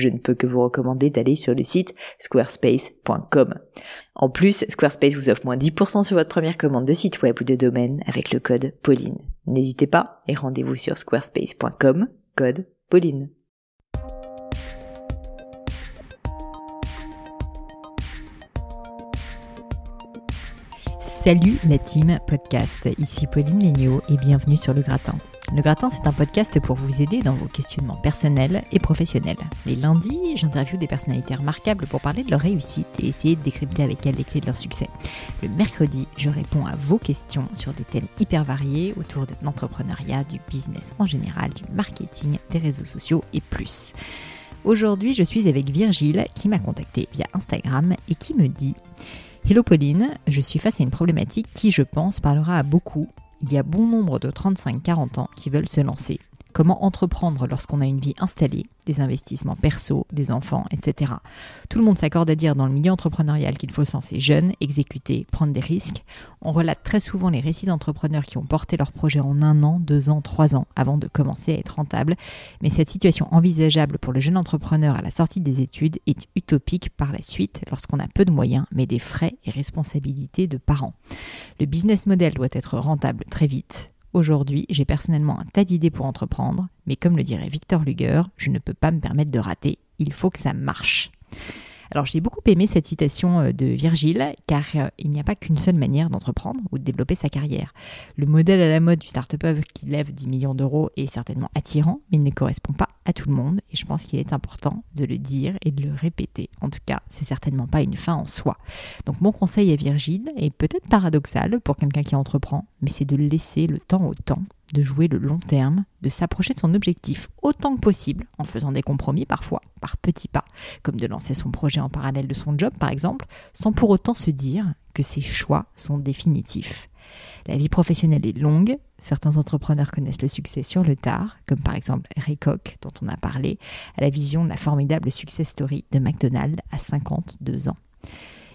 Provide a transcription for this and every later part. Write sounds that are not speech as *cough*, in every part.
je ne peux que vous recommander d'aller sur le site squarespace.com. En plus, Squarespace vous offre moins 10% sur votre première commande de site web ou de domaine avec le code Pauline. N'hésitez pas et rendez-vous sur squarespace.com, code Pauline. Salut la team podcast, ici Pauline Léniaud et bienvenue sur Le Gratin. Le Gratin, c'est un podcast pour vous aider dans vos questionnements personnels et professionnels. Les lundis, j'interviewe des personnalités remarquables pour parler de leur réussite et essayer de décrypter avec elles les clés de leur succès. Le mercredi, je réponds à vos questions sur des thèmes hyper variés autour de l'entrepreneuriat, du business en général, du marketing, des réseaux sociaux et plus. Aujourd'hui, je suis avec Virgile qui m'a contacté via Instagram et qui me dit Hello Pauline, je suis face à une problématique qui, je pense, parlera à beaucoup il y a bon nombre de 35-40 ans qui veulent se lancer. Comment entreprendre lorsqu'on a une vie installée, des investissements perso, des enfants, etc. Tout le monde s'accorde à dire dans le milieu entrepreneurial qu'il faut se lancer jeune, exécuter, prendre des risques. On relate très souvent les récits d'entrepreneurs qui ont porté leur projet en un an, deux ans, trois ans avant de commencer à être rentable. Mais cette situation envisageable pour le jeune entrepreneur à la sortie des études est utopique par la suite lorsqu'on a peu de moyens, mais des frais et responsabilités de parents. Le business model doit être rentable très vite Aujourd'hui, j'ai personnellement un tas d'idées pour entreprendre, mais comme le dirait Victor Luger, je ne peux pas me permettre de rater, il faut que ça marche. Alors j'ai beaucoup aimé cette citation euh, de Virgile, car euh, il n'y a pas qu'une seule manière d'entreprendre ou de développer sa carrière. Le modèle à la mode du start-up qui lève 10 millions d'euros est certainement attirant, mais il ne correspond pas à tout le monde, et je pense qu'il est important de le dire et de le répéter. En tout cas, c'est certainement pas une fin en soi. Donc mon conseil à Virgile est peut-être paradoxal pour quelqu'un qui entreprend, mais c'est de laisser le temps au temps de jouer le long terme, de s'approcher de son objectif autant que possible, en faisant des compromis parfois, par petits pas, comme de lancer son projet en parallèle de son job par exemple, sans pour autant se dire que ses choix sont définitifs. La vie professionnelle est longue, certains entrepreneurs connaissent le succès sur le tard, comme par exemple Ray Koch, dont on a parlé, à la vision de la formidable success story de McDonald's à 52 ans.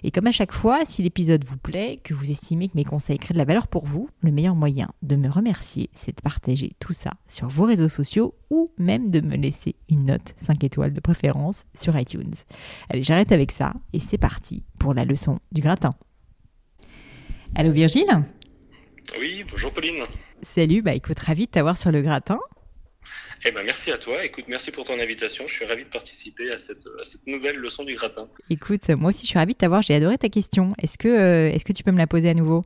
Et comme à chaque fois, si l'épisode vous plaît, que vous estimez que mes conseils créent de la valeur pour vous, le meilleur moyen de me remercier, c'est de partager tout ça sur vos réseaux sociaux ou même de me laisser une note 5 étoiles de préférence sur iTunes. Allez, j'arrête avec ça et c'est parti pour la leçon du gratin. Allô Virgile? Oui, bonjour Pauline. Salut, bah écoute, ravi de t'avoir sur le gratin. Eh ben, merci à toi. Écoute, merci pour ton invitation. Je suis ravi de participer à cette, nouvelle leçon du gratin. Écoute, moi aussi, je suis ravi de t'avoir. J'ai adoré ta question. Est-ce que, euh, est-ce que tu peux me la poser à nouveau?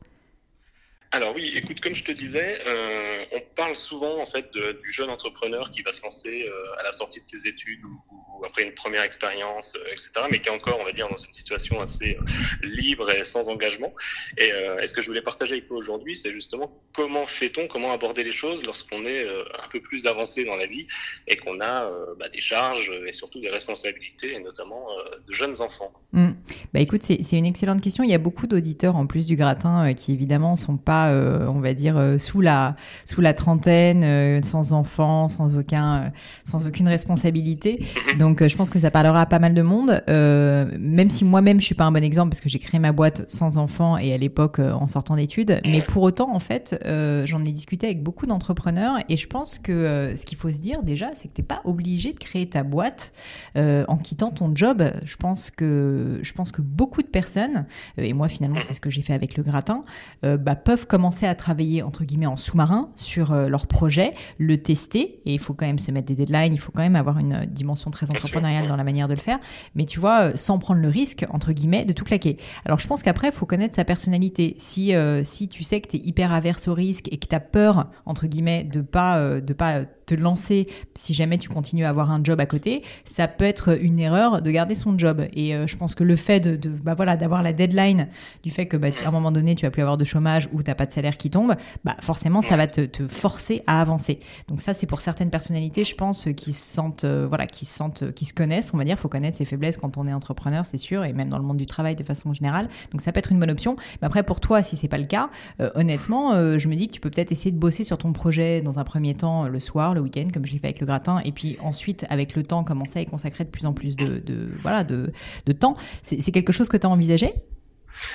Alors oui, écoute, comme je te disais, euh, on parle souvent en fait du jeune entrepreneur qui va se lancer euh, à la sortie de ses études ou, après une première expérience, euh, etc., mais qui est encore, on va dire, dans une situation assez libre et sans engagement. Et, ce que je voulais partager avec toi aujourd'hui, c'est justement comment fait-on, comment aborder les choses lorsqu'on est un peu plus avancé dans la vie et qu'on a bah, des charges et surtout des responsabilités, et notamment de jeunes enfants. Mmh. Bah écoute, c'est une excellente question. Il y a beaucoup d'auditeurs en plus du gratin qui évidemment sont pas euh, on va dire, euh, sous la sous la trentaine, euh, sans enfants, sans aucun, sans aucune responsabilité. Mhm. Donc, je pense que ça parlera à pas mal de monde. même si moi-même je suis pas un bon exemple parce que j'ai créé ma boîte sans enfants et à l'époque en sortant d'études. Mais pour autant, en fait, j'en ai discuté avec beaucoup d'entrepreneurs et je pense que ce qu'il faut se dire déjà, c'est que t'es pas obligé de créer ta boîte en quittant ton job. Je pense que je pense que beaucoup de personnes et moi finalement c'est ce que j'ai fait avec le gratin, bah, peuvent commencer à travailler entre guillemets en sous-marin sur euh, leur projet, le tester et il faut quand même se mettre des deadlines, il faut quand même avoir une euh, dimension très entrepreneuriale dans la manière de le faire, mais tu vois euh, sans prendre le risque entre guillemets de tout claquer. Alors je pense qu'après il faut connaître sa personnalité. Si si tu sais que tu es hyper averse au risque et que tu as peur entre guillemets de pas de pas te lancer, si jamais tu continues à avoir un job à côté, ça peut être une erreur de garder son job. Et je pense que le fait de, bah voilà, d'avoir la deadline du fait que bah, à un moment donné tu vas plus avoir de chômage ou t'as pas de salaire qui tombe, bah forcément ça va te, te forcer à avancer. Donc ça c'est pour certaines personnalités, je pense, qui se sentent, voilà, qui se sentent, qui se connaissent, on va dire, faut connaître ses faiblesses quand on est entrepreneur, c'est sûr, et même dans le monde du travail de façon générale. Donc ça peut être une bonne option. Mais après, pour toi, si c'est pas le cas, euh, honnêtement, euh, je me dis que tu peux peut-être essayer de bosser sur ton projet dans un premier temps le soir, le week-end, comme je l'ai fait avec le gratin, et puis ensuite, avec le temps, commencer à y consacrer de plus en plus de, voilà, de, de temps. C'est quelque chose que tu as envisagé?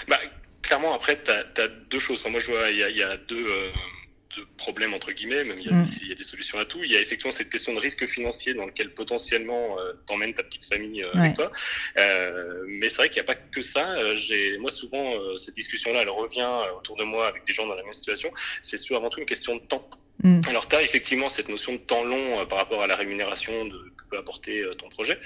Bah, Clairement, après, tu as, deux choses. moi, je vois, il y a, deux. Euh, de problème entre guillemets, même mm. s'il y a des solutions à tout. Il y a effectivement cette question de risque financier dans lequel potentiellement euh, t'emmènes ta petite famille euh, avec toi. Euh, mais c'est vrai qu'il n'y a pas que ça. Euh, j'ai moi souvent cette discussion-là, elle revient autour de moi avec des gens dans la même situation. C'est sur avant tout une question de temps. Mm. Alors tu as effectivement cette notion de temps long par rapport à la rémunération que peut apporter ton projet,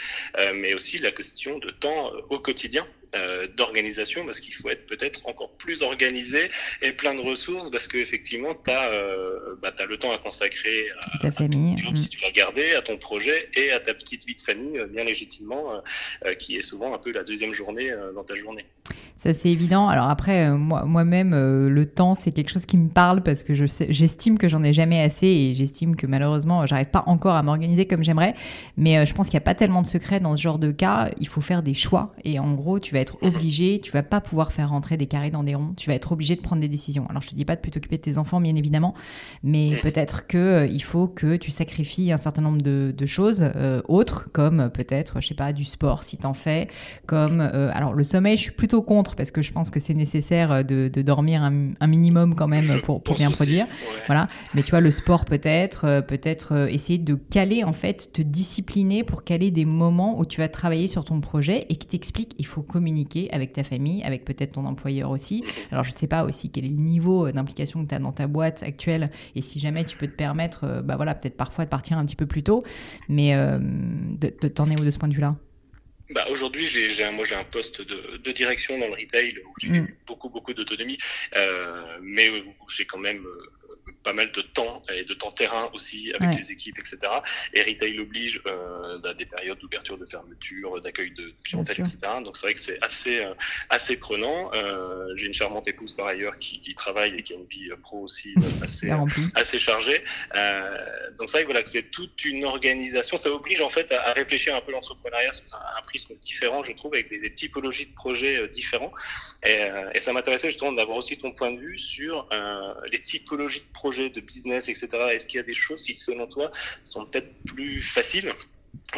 mais aussi la question de temps au quotidien. Euh, d'organisation parce qu'il faut être peut-être encore plus organisé et plein de ressources parce qu'effectivement, tu as, euh, bah, as, le temps à consacrer à, ta famille, ton si tu l'as gardé, à ton projet et à ta petite vie de famille, euh, bien légitimement, qui est souvent un peu la deuxième journée dans ta journée. Ça, c'est évident. Alors après, moi, moi-même, le temps, c'est quelque chose qui me parle parce que j'estime que j'en ai jamais assez et j'estime que malheureusement, j'arrive pas encore à m'organiser comme j'aimerais. Mais je pense qu'il n'y a pas tellement de secrets dans ce genre de cas. Il faut faire des choix et en gros, tu vas être obligé, tu vas pas pouvoir faire rentrer des carrés dans des ronds, tu vas être obligé de prendre des décisions. Alors je te dis pas de plus t'occuper de tes enfants, bien évidemment, mais mm. peut-être que euh, il faut que tu sacrifies un certain nombre de, choses euh, autres, comme peut-être, je sais pas, du sport si t'en fais, comme euh, alors le sommeil, je suis plutôt contre parce que je pense que c'est nécessaire de, dormir un, minimum quand même pour, pour bien produire, voilà. Mais tu vois le sport peut-être, peut-être essayer de caler en fait, te discipliner pour caler des moments où tu vas travailler sur ton projet et qui t'explique il faut communiquer avec ta famille, avec peut-être ton employeur aussi. Alors je sais pas aussi quel est le niveau d'implication que tu as dans ta boîte actuelle et si jamais tu peux te permettre, euh, bah voilà, peut-être parfois de partir un petit peu plus tôt, mais euh, de, t'en es où de ce point de vue-là? Bah, aujourd'hui, j'ai, un, moi, j'ai un poste de, direction dans le retail où j'ai mm. beaucoup, beaucoup d'autonomie, euh, mais où j'ai quand même pas mal de temps et de temps terrain aussi avec les équipes, etc. Et retail oblige euh, bah, des périodes d'ouverture, de fermeture, d'accueil de clientèle, etc. Donc c'est vrai que c'est assez euh, assez prenant. Euh, j'ai une charmante épouse par ailleurs qui, qui, travaille et qui a une vie pro aussi euh, *laughs* assez assez chargée. Euh, donc c'est vrai que voilà que c'est toute une organisation. Ça oblige en fait à, réfléchir un peu l'entrepreneuriat sous un, prisme différent, je trouve, avec des, des typologies de projets différents. Et, et ça m'intéressait justement d'avoir aussi ton point de vue sur les typologies de projets de business, etc. Est-ce qu'il y a des choses qui, selon toi, sont peut-être plus faciles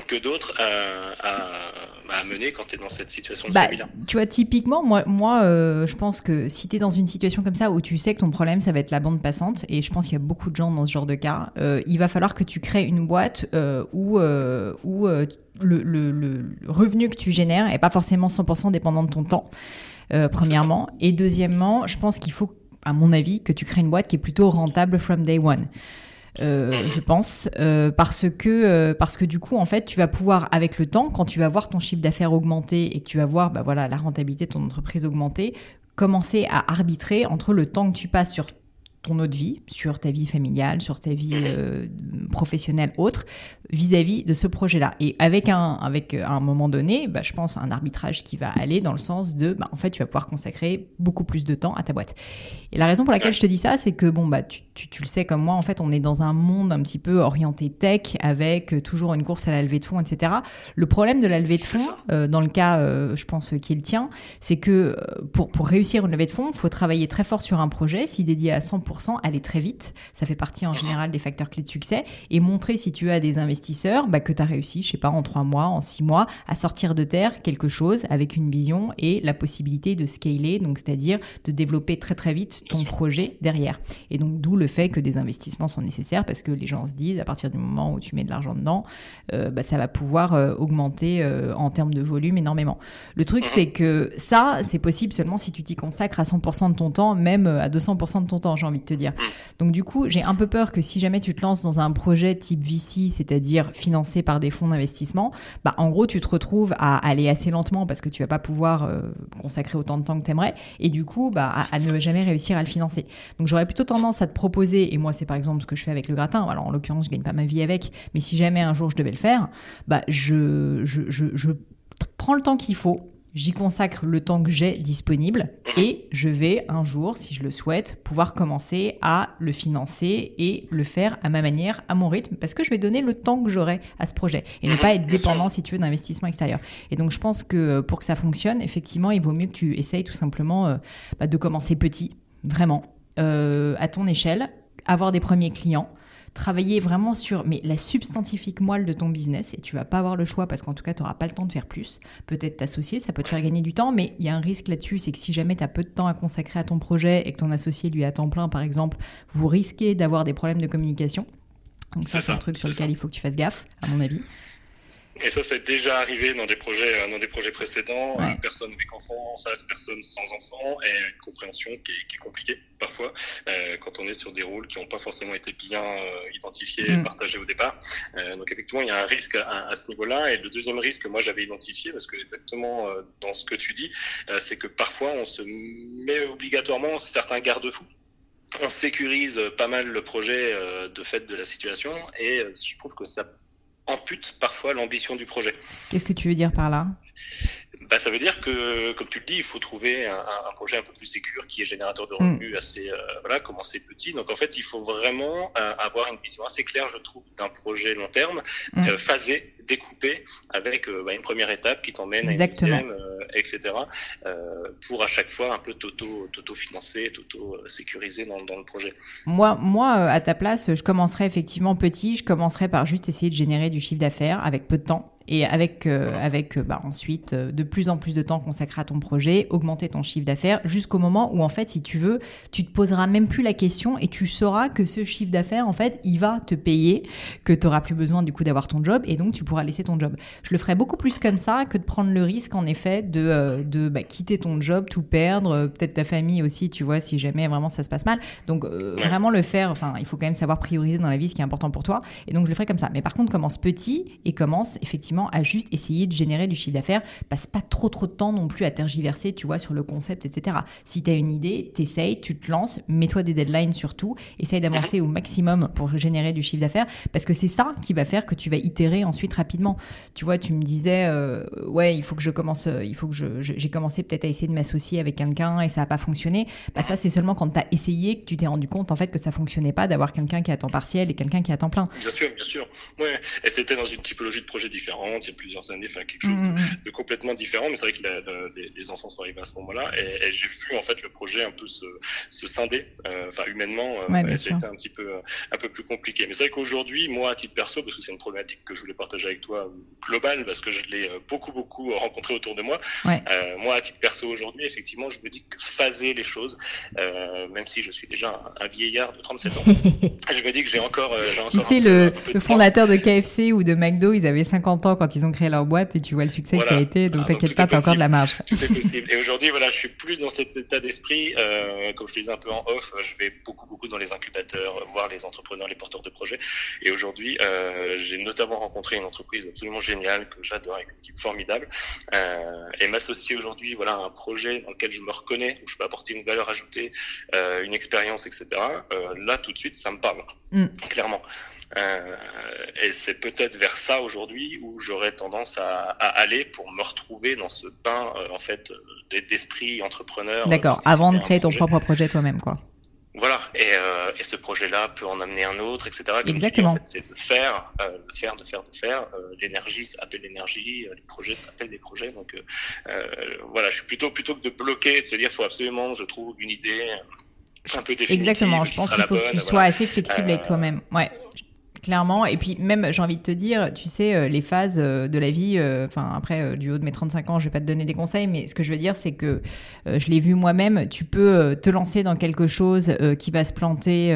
que d'autres à, mener quand tu es dans cette situation de bah, Tu vois, typiquement, moi, moi euh, je pense que si tu es dans une situation comme ça où tu sais que ton problème, ça va être la bande passante, et je pense qu'il y a beaucoup de gens dans ce genre de cas, euh, il va falloir que tu crées une boîte euh, où, où le, le, revenu que tu génères n'est pas forcément 100% dépendant de ton temps. premièrement. Et deuxièmement, je pense qu'il faut à mon avis, que tu crées une boîte qui est plutôt rentable from day one. Euh, je pense, euh, parce que euh, parce que du coup, en fait, tu vas pouvoir, avec le temps, quand tu vas voir ton chiffre d'affaires augmenter et que tu vas voir, bah voilà, la rentabilité de ton entreprise augmenter, commencer à arbitrer entre le temps que tu passes sur ton autre vie, sur ta vie familiale, sur ta vie professionnelle, autre, vis-à-vis de ce projet-là. Et avec un, avec à un moment donné, bah, je pense un arbitrage qui va aller dans le sens de, bah, en fait, tu vas pouvoir consacrer beaucoup plus de temps à ta boîte. Et la raison pour laquelle je te dis ça, c'est que bon, bah, tu, tu, tu, le sais comme moi, en fait, on est dans un monde un petit peu orienté tech, avec toujours une course à la levée de fonds, etc. Le problème de la levée de fonds, euh, dans le cas, euh, je pense, qui est le tien, c'est que pour, pour réussir une levée de fonds, il faut travailler très fort sur un projet, s'y dédier à 100% aller très vite. Ça fait partie en général des facteurs clés de succès. Et montrer si tu as des investisseurs bah, que tu as réussi, je sais pas, en trois mois, en six mois, à sortir de terre quelque chose avec une vision et la possibilité de scaler, donc c'est-à-dire de développer très très vite ton projet derrière. Et donc d'où le fait que des investissements sont nécessaires parce que les gens se disent à partir du moment où tu mets de l'argent dedans, euh, bah, ça va pouvoir euh, augmenter euh, en termes de volume énormément. Le truc c'est que ça, c'est possible seulement si tu t'y consacres à 100% de ton temps, même à 200% de ton temps, j'ai envie envie de te dire. Donc du coup, j'ai un peu peur que si jamais tu te lances dans un projet type VC, c'est-à-dire financé par des fonds d'investissement, bah en gros, tu te retrouves à aller assez lentement parce que tu vas pas pouvoir euh, consacrer autant de temps que tu aimerais et du coup, bah à, ne jamais réussir à le financer. Donc j'aurais plutôt tendance à te proposer et moi c'est par exemple ce que je fais avec le gratin. Alors en l'occurrence, je gagne pas ma vie avec, mais si jamais un jour je devais le faire, bah je je, je, je prends le temps qu'il faut J'y consacre le temps que j'ai disponible et je vais un jour, si je le souhaite, pouvoir commencer à le financer et le faire à ma manière, à mon rythme, parce que je vais donner le temps que j'aurai à ce projet et ne pas être dépendant, si tu veux, d'investissement extérieur. Et donc, je pense que euh, pour que ça fonctionne, effectivement, il vaut mieux que tu essayes tout simplement euh, bah, de commencer petit, vraiment, euh, à ton échelle, avoir des premiers clients travailler vraiment sur mais la substantifique moelle de ton business et tu vas pas avoir le choix parce qu'en tout cas tu n'auras pas le temps de faire plus. Peut-être t'associer, ça peut te faire gagner du temps, mais il y a un risque là-dessus, c'est que si jamais tu as peu de temps à consacrer à ton projet et que ton associé lui a temps plein par exemple, vous risquez d'avoir des problèmes de communication. Donc ça, c'est un truc sur lequel il faut que tu fasses gaffe, à mon avis. Et ça, c'est déjà arrivé dans des projets, euh, dans des projets précédents. Ouais. personne avec enfants, face personne sans enfants, et une compréhension qui est, qui est compliquée parfois euh, quand on est sur des rôles qui n'ont pas forcément été bien euh, identifiés et mm. partagés au départ. Euh, donc effectivement, il y a un risque à, à ce niveau-là. Et le deuxième risque que moi j'avais identifié, parce que exactement euh, dans ce que tu dis, euh, c'est que parfois on se met obligatoirement certains garde-fous on sécurise pas mal le projet de fait de la situation et je trouve que ça ampute parfois l'ambition du projet. Qu'est-ce que tu veux dire par là? Bah, ça veut dire que, comme tu le dis, il faut trouver un, un projet un peu plus sécur, qui est générateur de revenus, mm. assez, euh, voilà, commencer petit. Donc en fait, il faut vraiment euh, avoir une vision assez claire, je trouve, d'un projet long terme, mm. euh, phasé, découpé, avec euh, bah, une première étape qui t'emmène à une deuxième, euh, etc. pour à chaque fois un peu t'auto-financer, t'auto-sécuriser dans, dans le projet. Moi, moi, à ta place, je commencerais effectivement petit. Je commencerais par juste essayer de générer du chiffre d'affaires avec peu de temps et avec, euh, avec euh, bah, ensuite euh, de plus en plus de temps consacré à ton projet, augmenter ton chiffre d'affaires jusqu'au moment où en fait, si tu veux, tu te poseras même plus la question et tu sauras que ce chiffre d'affaires, en fait, il va te payer, que tu auras plus besoin du coup d'avoir ton job et donc tu pourras laisser ton job. Je le ferais beaucoup plus comme ça que de prendre le risque en effet de, de bah, quitter ton job, tout perdre, peut-être ta famille aussi, tu vois, si jamais vraiment ça se passe mal. Donc vraiment le faire, enfin, il faut quand même savoir prioriser dans la vie ce qui est important pour toi. Et donc je le ferai comme ça. Mais par contre, commence petit et commence effectivement à juste essayer de générer du chiffre d'affaires. Passe pas trop trop de temps non plus à tergiverser, tu vois, sur le concept, etc. Si tu as une idée, t'essayes, tu te lances, mets-toi des deadlines surtout, essaye d'avancer au maximum pour générer du chiffre d'affaires, parce que c'est ça qui va faire que tu vas itérer ensuite rapidement. Tu vois, tu me disais, euh, ouais, il faut que je commence, euh, il faut que je, j'ai commencé peut-être à essayer de m'associer avec quelqu'un et ça n'a pas fonctionné. Bah ça, c'est seulement quand tu as essayé que tu t'es rendu compte en fait que ça fonctionnait pas d'avoir quelqu'un qui est à temps partiel et quelqu'un qui est à temps plein. Bien sûr, bien sûr. Ouais. Et c'était dans une typologie de projet différente il y a plusieurs années, enfin quelque chose mmh, mmh. de, complètement différent. Mais c'est vrai que la, les, les, enfants sont arrivés à ce moment-là, et, et j'ai vu en fait le projet un peu se, se scinder, euh, enfin humainement, euh, ouais, c'était un petit peu un peu plus compliqué. Mais c'est vrai qu'aujourd'hui, moi à titre perso, parce que c'est une problématique que je voulais partager avec toi globale, parce que je l'ai euh, beaucoup beaucoup rencontré autour de moi. Ouais. Euh, moi à titre perso aujourd'hui, effectivement, je me dis que phaser les choses, euh, même si je suis déjà un, un vieillard de 37 ans, *laughs* je me dis que j'ai encore, j'ai encore. Tu sais le, le fondateur de KFC ou de McDo, ils avaient 50 ans quand ils ont créé leur boîte et tu vois le succès voilà. que ça a été. Donc, ah, t'inquiète pas, t'as encore de la marge. Tout est *laughs* possible. Et aujourd'hui, voilà, je suis plus dans cet état d'esprit. Euh, comme je te disais un peu en off, je vais beaucoup, beaucoup dans les incubateurs, voir les entrepreneurs, les porteurs de projets. Et aujourd'hui, j'ai notamment rencontré une entreprise absolument géniale que j'adore, avec une équipe formidable. Euh, et m'associer aujourd'hui, voilà, à un projet dans lequel je me reconnais, où je peux apporter une valeur ajoutée, euh, une expérience, etc. Euh, là, tout de suite, ça me parle. Mm. Clairement. Euh, et c'est peut-être vers ça aujourd'hui où j'aurais tendance à, à, aller pour me retrouver dans ce bain euh, en fait d'esprit entrepreneur. D'accord. Avant de créer ton propre projet toi-même, quoi. Voilà, et, euh, et ce projet-là peut en amener un autre, etc. Comme Exactement. En fait, c'est de faire, euh, de faire, de faire, de faire. Euh, l'énergie s'appelle l'énergie, les projets s'appellent des projets. Donc voilà, je suis plutôt plutôt que de bloquer, de se dire, faut absolument, je trouve une idée un peu définitive. Exactement. Je pense qu'il faut que tu sois assez flexible avec toi-même. Ouais. Clairement, et puis même, j'ai envie de te dire, tu sais, euh, les phases euh, de la vie, euh, enfin après, du haut de mes 35 ans, je vais pas te donner des conseils, mais ce que je veux dire, c'est que je l'ai vu moi-même, tu peux te lancer dans quelque chose qui va se planter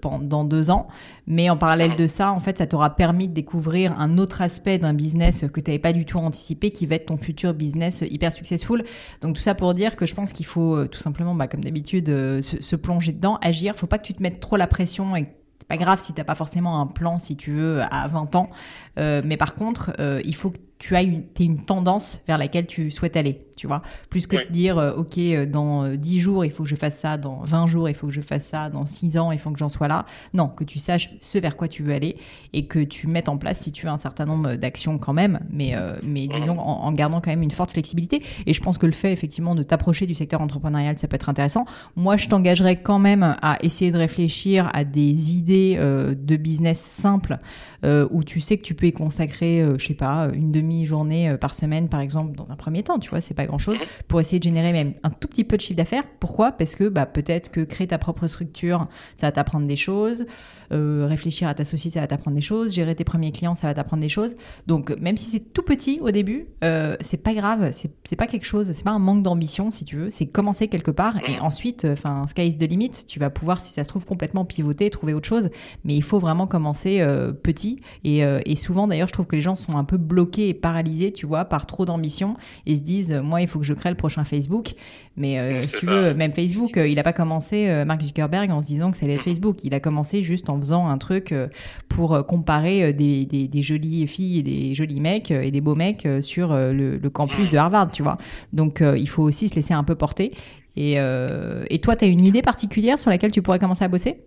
pendant deux ans, mais en parallèle de ça, en fait, ça t'aura permis de découvrir un autre aspect d'un business que tu n'avais pas du tout anticipé, qui va être ton futur business hyper successful. Donc tout ça pour dire que je pense qu'il faut tout simplement, bah, comme d'habitude, se, plonger dedans, agir. Faut pas que tu te mettes trop la pression et pas grave si t'as pas forcément un plan, si tu veux, à 20 ans. Euh, mais par contre, euh, il faut que tu as une, une tendance vers laquelle tu souhaites aller, tu vois. Plus que de dire, euh, OK, euh, dans 10 euh, jours, il faut que je fasse ça, dans 20 jours, il faut que je fasse ça, dans 6 ans, il faut que j'en sois là. Non, que tu saches ce vers quoi tu veux aller et que tu mettes en place, si tu veux, un certain nombre d'actions quand même, mais, mais disons en, en, gardant quand même une forte flexibilité. Et je pense que le fait, effectivement, de t'approcher du secteur entrepreneurial, ça peut être intéressant. Moi, je t'engagerais quand même à essayer de réfléchir à des idées de business simples où tu sais que tu peux y consacrer, je sais pas, une demi journée euh, par semaine, par exemple, dans un premier temps, tu vois, c'est pas grand chose, pour essayer de générer même un tout petit peu de chiffre d'affaires. Pourquoi? Parce que bah, peut-être que créer ta propre structure, ça va t'apprendre des choses. Euh, réfléchir à t'associer, ça va t'apprendre des choses. Gérer tes premiers clients, ça va t'apprendre des choses. Donc, même si c'est tout petit au début, euh, c'est pas grave. C'est pas quelque chose, c'est pas un manque d'ambition, si tu veux. C'est commencer quelque part et ensuite, enfin, sky is the limit. Tu vas pouvoir, si ça se trouve, complètement pivoter, trouver autre chose. Mais il faut vraiment commencer euh, petit. Et, et souvent, d'ailleurs, je trouve que les gens sont un peu bloqués et paralysés, tu vois, par trop d'ambition et se disent, moi, il faut que je crée le prochain Facebook. Mais si tu veux, même Facebook, il a pas commencé, Mark Zuckerberg, en se disant que ça allait être Facebook. Il a commencé juste en faisant un truc euh, pour euh, comparer euh, des, des, jolies filles et des jolis mecs et des beaux mecs sur le, campus de Harvard, tu vois. Donc il faut aussi se laisser un peu porter. Et, et toi, tu as une idée particulière sur laquelle tu pourrais commencer à bosser?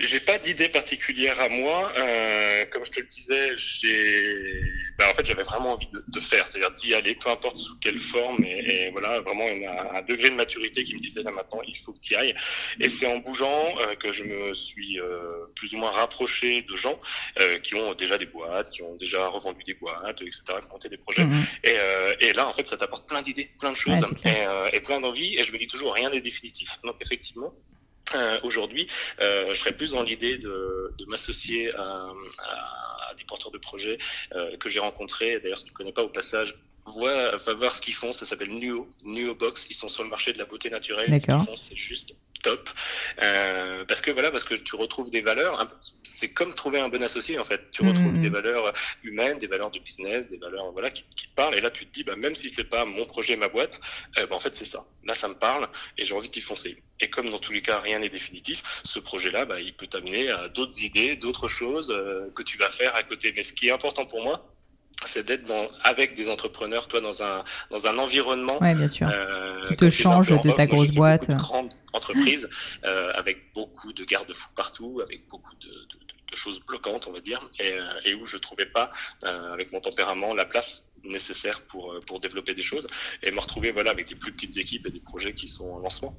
J'ai pas d'idée particulière à moi. Euh, comme je te le disais, j'ai, bah, en fait, j'avais vraiment envie de, de faire, c'est-à-dire d'y aller, peu importe sous quelle forme, et, et voilà, vraiment un, un, degré de maturité qui me disait là maintenant, il faut que tu y ailles. Et c'est en bougeant euh, que je me suis euh, plus ou moins rapproché de gens euh, qui ont déjà des boîtes, qui ont déjà revendu des boîtes, etc., qui ont monté des projets. Mmh. Et, euh, et, là, en fait, ça t'apporte plein d'idées, plein de choses, et, euh, et plein d'envies. Et je me dis toujours, rien n'est définitif. Donc effectivement. Euh, Aujourd'hui, euh, je serais plus dans l'idée de, m'associer à, à, des porteurs de projets euh, que j'ai rencontrés. D'ailleurs, si tu ne connais pas au passage, vois, va voir ce qu'ils font. Ça s'appelle Nuo, Nuo Box. Ils sont sur le marché de la beauté naturelle. Ce qu'ils font, c'est juste top. Euh, parce que voilà, parce que tu retrouves des valeurs. C'est comme trouver un bon associé en fait. Tu retrouves mmh. des valeurs humaines, des valeurs de business, des valeurs voilà qui, qui te parlent. Et là, tu te dis, bah, même si c'est pas mon projet, ma boîte, euh, bah, en fait, c'est ça. Là, ça me parle et j'ai envie d'y foncer. Et comme dans tous les cas, rien n'est définitif, ce projet-là, bah, il peut t'amener à d'autres idées, d'autres choses euh, que tu vas faire à côté. Mais ce qui est important pour moi, c'est d'être dans, avec des entrepreneurs, toi, dans un, dans un environnement ouais, bien sûr. Euh, qui te change de ta grosse boîte. Grande entreprise euh, avec beaucoup de garde-fous partout, avec beaucoup de, de, de, choses bloquantes, on va dire, et, euh, et où je trouvais pas, euh, avec mon tempérament, la place nécessaire pour pour développer des choses et me retrouver voilà avec des plus petites équipes et des projets qui sont en lancement.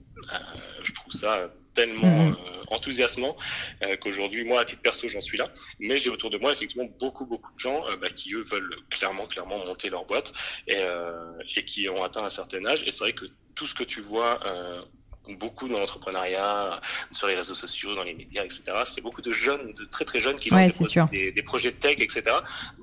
Je trouve ça tellement mmh. euh, enthousiasmant euh, qu'aujourd'hui moi à titre perso j'en suis là mais j'ai autour de moi effectivement beaucoup beaucoup de gens euh, bah, qui eux veulent clairement clairement monter leur boîte et, et qui ont atteint un certain âge et c'est vrai que tout ce que tu vois beaucoup dans l'entrepreneuriat, sur les réseaux sociaux, dans les médias, etc. C'est beaucoup de jeunes, de très très jeunes qui ouais, lancent des, des, des, projets de tech, etc.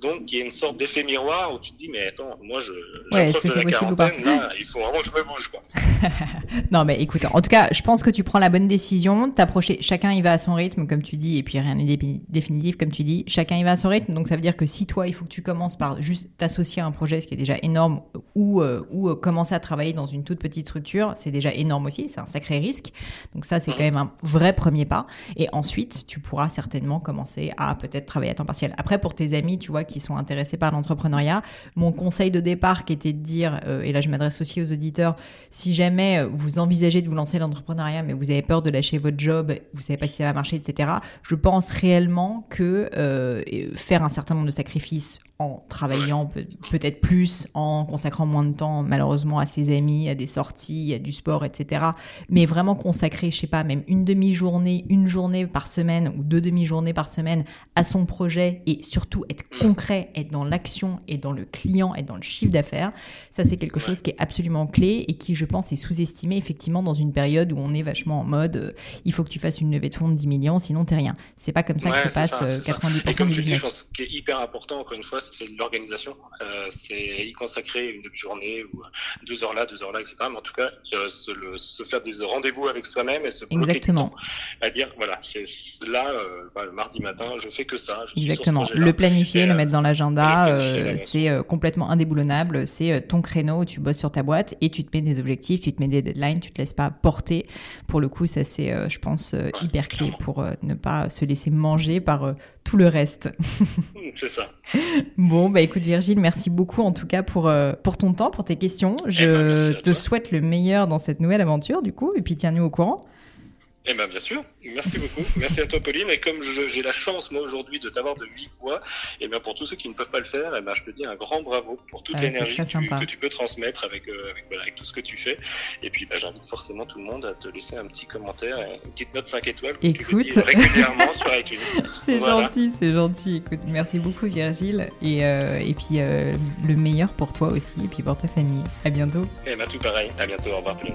Donc il y a une sorte d'effet miroir où tu te dis mais attends, moi je ouais, est-ce que c'est possible ou pas là, il faut vraiment que je me bouge quoi. *laughs* *laughs* non mais écoute, en tout cas, je pense que tu prends la bonne décision, t'approcher, chacun y va à son rythme comme tu dis et puis rien n'est définitif comme tu dis, chacun y va à son rythme. Donc ça veut dire que si toi il faut que tu commences par juste t'associer à un projet, ce qui est déjà énorme, ou euh, ou euh, commencer à travailler dans une toute petite structure, c'est déjà énorme aussi, c'est un sacré risque. Donc ça, c'est quand même un vrai premier pas. Et ensuite, tu pourras certainement commencer à peut-être travailler à temps partiel. Après, pour tes amis, tu vois, qui sont intéressés par l'entrepreneuriat, mon conseil de départ qui était de dire, euh, et là je m'adresse aussi aux auditeurs, si jamais vous envisagez de vous lancer l'entrepreneuriat, mais vous avez peur de lâcher votre job, vous savez pas si ça va marcher, etc., je pense réellement que euh, faire un certain nombre de sacrifices en travaillant peut-être plus, en consacrant moins de temps malheureusement à ses amis, à des sorties, à du sport, etc. Mais vraiment consacrer, je sais pas, même une demi-journée, une journée par semaine ou deux demi-journées par semaine à son projet et surtout être mm. concret, être dans l'action et dans le client, être dans le chiffre d'affaires. Ça, c'est quelque chose qui est absolument clé et qui, je pense, est sous-estimé effectivement dans une période où on est vachement en mode euh, il faut que tu fasses une levée de fonds de 10 millions, sinon t'es rien. C'est pas comme ça que se passe 90% euh, du business. ce qui est hyper important, encore une fois, c'est l'organisation. Euh, c'est y consacrer une journée ou deux heures là, deux heures là, etc. Mais en tout cas, se, faire des rendez-vous avec soi-même et se Exactement. à dire voilà, c'est là, bah, le mardi matin, je fais que ça. Exactement. le planifier, le mettre dans l'agenda, c'est complètement indéboulonnable. C'est ton créneau où tu bosses sur ta boîte et tu te mets des objectifs, tu te mets des deadlines, tu te laisses pas porter. Pour le coup, ça c'est, je pense, hyper clé pour ne pas se laisser manger par tout le reste. C'est ça. *laughs* Bon, bah écoute Virgile, merci beaucoup en tout cas pour, euh, pour ton temps, pour tes questions. Je eh ben, te souhaite le meilleur dans cette nouvelle aventure du coup, et puis tiens-nous au courant. Eh bien, bien sûr. Merci beaucoup. Merci à toi, Pauline. Et comme j'ai la chance, moi, aujourd'hui, de t'avoir de vive voix, et eh bien, pour tous ceux qui ne peuvent pas le faire, eh bien, je te dis un grand bravo pour toute l'énergie que, tu peux transmettre avec, euh, avec, voilà, avec, tout ce que tu fais. Et puis, bah, j'invite forcément tout le monde à te laisser un petit commentaire, une petite note 5 étoiles. Écoute. Tu régulièrement sur iTunes. *laughs* C'est gentil, c'est gentil. Écoute, merci beaucoup, Virgile. Et, euh, et puis, euh, le meilleur pour toi aussi, et puis pour ta famille. À bientôt. Et bien, tout pareil. À bientôt. Au revoir, Pauline.